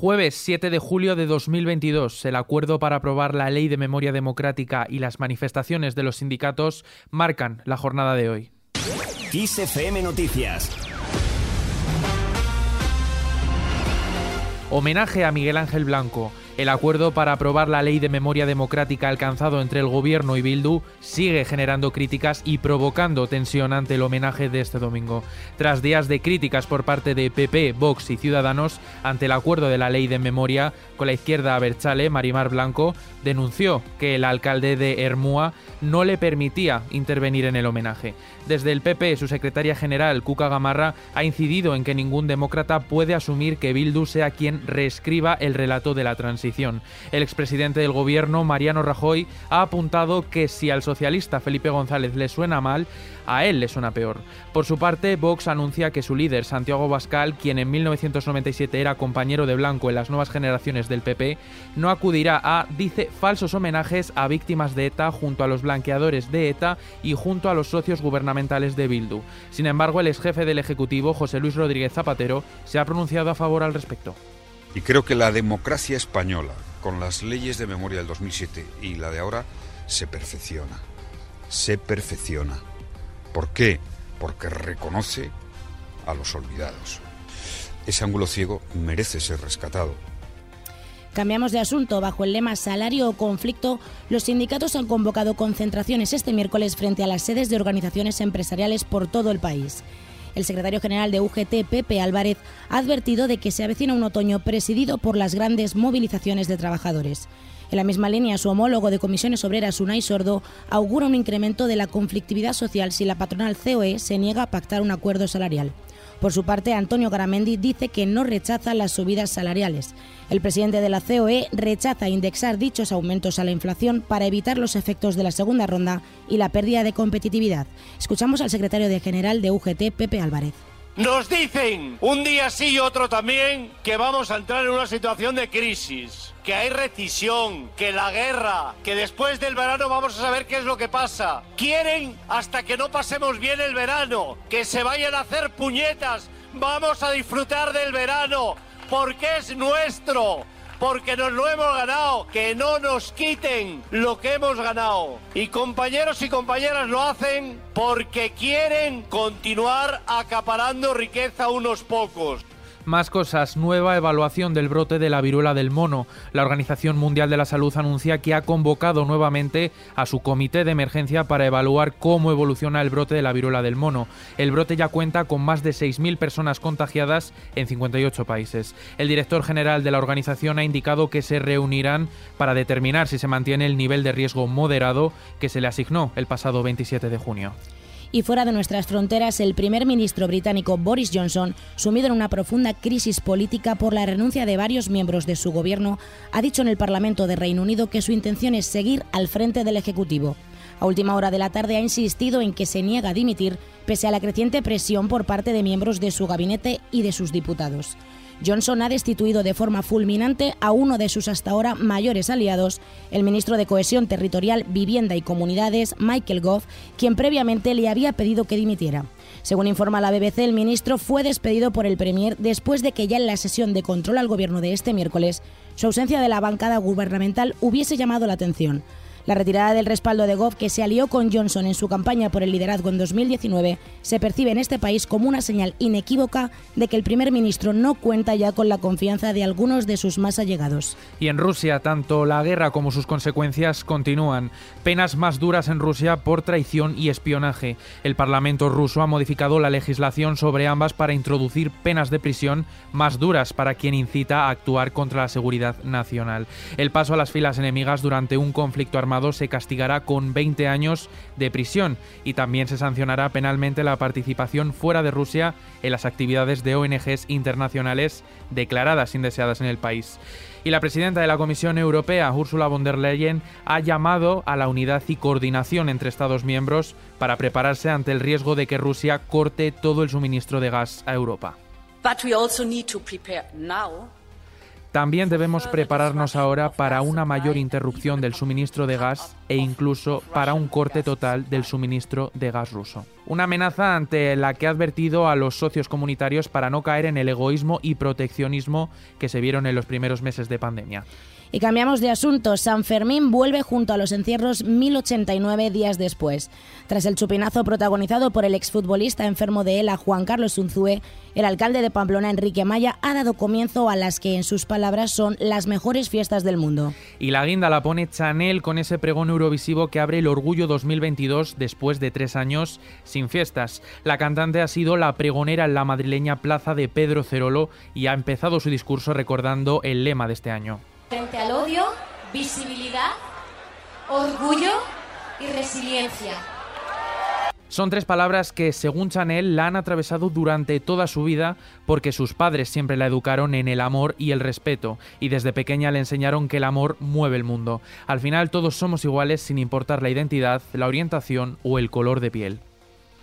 Jueves 7 de julio de 2022, el acuerdo para aprobar la Ley de Memoria Democrática y las manifestaciones de los sindicatos marcan la jornada de hoy. Noticias Homenaje a Miguel Ángel Blanco. El acuerdo para aprobar la ley de memoria democrática alcanzado entre el gobierno y Bildu sigue generando críticas y provocando tensión ante el homenaje de este domingo. Tras días de críticas por parte de PP, Vox y Ciudadanos ante el acuerdo de la ley de memoria con la izquierda Berchale, Marimar Blanco, denunció que el alcalde de Hermúa no le permitía intervenir en el homenaje. Desde el PP, su secretaria general, Cuca Gamarra, ha incidido en que ningún demócrata puede asumir que Bildu sea quien reescriba el relato de la transición. El expresidente del gobierno, Mariano Rajoy, ha apuntado que si al socialista Felipe González le suena mal, a él le suena peor. Por su parte, Vox anuncia que su líder, Santiago Bascal, quien en 1997 era compañero de Blanco en las nuevas generaciones del PP, no acudirá a, dice, falsos homenajes a víctimas de ETA junto a los blanqueadores de ETA y junto a los socios gubernamentales de Bildu. Sin embargo, el ex jefe del Ejecutivo, José Luis Rodríguez Zapatero, se ha pronunciado a favor al respecto. Y creo que la democracia española, con las leyes de memoria del 2007 y la de ahora, se perfecciona. Se perfecciona. ¿Por qué? Porque reconoce a los olvidados. Ese ángulo ciego merece ser rescatado. Cambiamos de asunto. Bajo el lema salario o conflicto, los sindicatos han convocado concentraciones este miércoles frente a las sedes de organizaciones empresariales por todo el país. El secretario general de UGT, Pepe Álvarez, ha advertido de que se avecina un otoño presidido por las grandes movilizaciones de trabajadores. En la misma línea, su homólogo de comisiones obreras, Unai Sordo, augura un incremento de la conflictividad social si la patronal COE se niega a pactar un acuerdo salarial. Por su parte, Antonio Garamendi dice que no rechaza las subidas salariales. El presidente de la COE rechaza indexar dichos aumentos a la inflación para evitar los efectos de la segunda ronda y la pérdida de competitividad. Escuchamos al secretario de general de UGT, Pepe Álvarez. Nos dicen un día sí y otro también que vamos a entrar en una situación de crisis, que hay recesión, que la guerra, que después del verano vamos a saber qué es lo que pasa. Quieren hasta que no pasemos bien el verano, que se vayan a hacer puñetas. Vamos a disfrutar del verano porque es nuestro porque nos lo hemos ganado, que no nos quiten lo que hemos ganado. Y compañeros y compañeras lo hacen porque quieren continuar acaparando riqueza unos pocos. Más cosas, nueva evaluación del brote de la viruela del mono. La Organización Mundial de la Salud anuncia que ha convocado nuevamente a su comité de emergencia para evaluar cómo evoluciona el brote de la viruela del mono. El brote ya cuenta con más de 6.000 personas contagiadas en 58 países. El director general de la organización ha indicado que se reunirán para determinar si se mantiene el nivel de riesgo moderado que se le asignó el pasado 27 de junio. Y fuera de nuestras fronteras, el primer ministro británico Boris Johnson, sumido en una profunda crisis política por la renuncia de varios miembros de su gobierno, ha dicho en el Parlamento de Reino Unido que su intención es seguir al frente del Ejecutivo. A última hora de la tarde ha insistido en que se niega a dimitir pese a la creciente presión por parte de miembros de su gabinete y de sus diputados. Johnson ha destituido de forma fulminante a uno de sus hasta ahora mayores aliados, el ministro de Cohesión Territorial, Vivienda y Comunidades, Michael Gove, quien previamente le había pedido que dimitiera. Según informa la BBC, el ministro fue despedido por el Premier después de que ya en la sesión de control al gobierno de este miércoles, su ausencia de la bancada gubernamental hubiese llamado la atención. La retirada del respaldo de Gove, que se alió con Johnson en su campaña por el liderazgo en 2019, se percibe en este país como una señal inequívoca de que el primer ministro no cuenta ya con la confianza de algunos de sus más allegados. Y en Rusia, tanto la guerra como sus consecuencias continúan. Penas más duras en Rusia por traición y espionaje. El Parlamento ruso ha modificado la legislación sobre ambas para introducir penas de prisión más duras para quien incita a actuar contra la seguridad nacional. El paso a las filas enemigas durante un conflicto armado se castigará con 20 años de prisión y también se sancionará penalmente la participación fuera de Rusia en las actividades de ONGs internacionales declaradas indeseadas en el país. Y la presidenta de la Comisión Europea, Ursula von der Leyen, ha llamado a la unidad y coordinación entre Estados miembros para prepararse ante el riesgo de que Rusia corte todo el suministro de gas a Europa. También debemos prepararnos ahora para una mayor interrupción del suministro de gas e incluso para un corte total del suministro de gas ruso. Una amenaza ante la que ha advertido a los socios comunitarios para no caer en el egoísmo y proteccionismo que se vieron en los primeros meses de pandemia. Y cambiamos de asunto. San Fermín vuelve junto a los encierros 1089 días después. Tras el chupinazo protagonizado por el exfutbolista enfermo de ELA, Juan Carlos Unzúe, el alcalde de Pamplona, Enrique Maya, ha dado comienzo a las que en sus palabras son las mejores fiestas del mundo. Y la guinda la pone Chanel con ese pregón eurovisivo que abre el Orgullo 2022 después de tres años sin fiestas. La cantante ha sido la pregonera en la madrileña plaza de Pedro Cerolo y ha empezado su discurso recordando el lema de este año. Frente al odio, visibilidad, orgullo y resiliencia. Son tres palabras que, según Chanel, la han atravesado durante toda su vida porque sus padres siempre la educaron en el amor y el respeto, y desde pequeña le enseñaron que el amor mueve el mundo. Al final todos somos iguales sin importar la identidad, la orientación o el color de piel.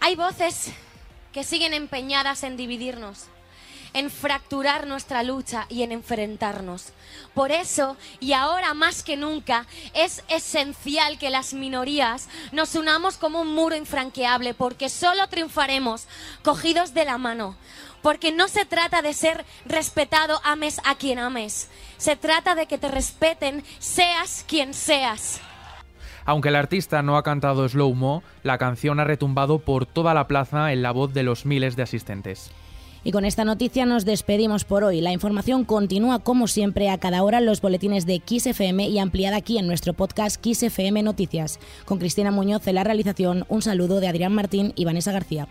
Hay voces que siguen empeñadas en dividirnos en fracturar nuestra lucha y en enfrentarnos. Por eso, y ahora más que nunca, es esencial que las minorías nos unamos como un muro infranqueable, porque solo triunfaremos cogidos de la mano. Porque no se trata de ser respetado, ames a quien ames. Se trata de que te respeten, seas quien seas. Aunque el artista no ha cantado slow mo, la canción ha retumbado por toda la plaza en la voz de los miles de asistentes. Y con esta noticia nos despedimos por hoy. La información continúa como siempre a cada hora en los boletines de XFM y ampliada aquí en nuestro podcast XFM Noticias. Con Cristina Muñoz en la realización, un saludo de Adrián Martín y Vanessa García.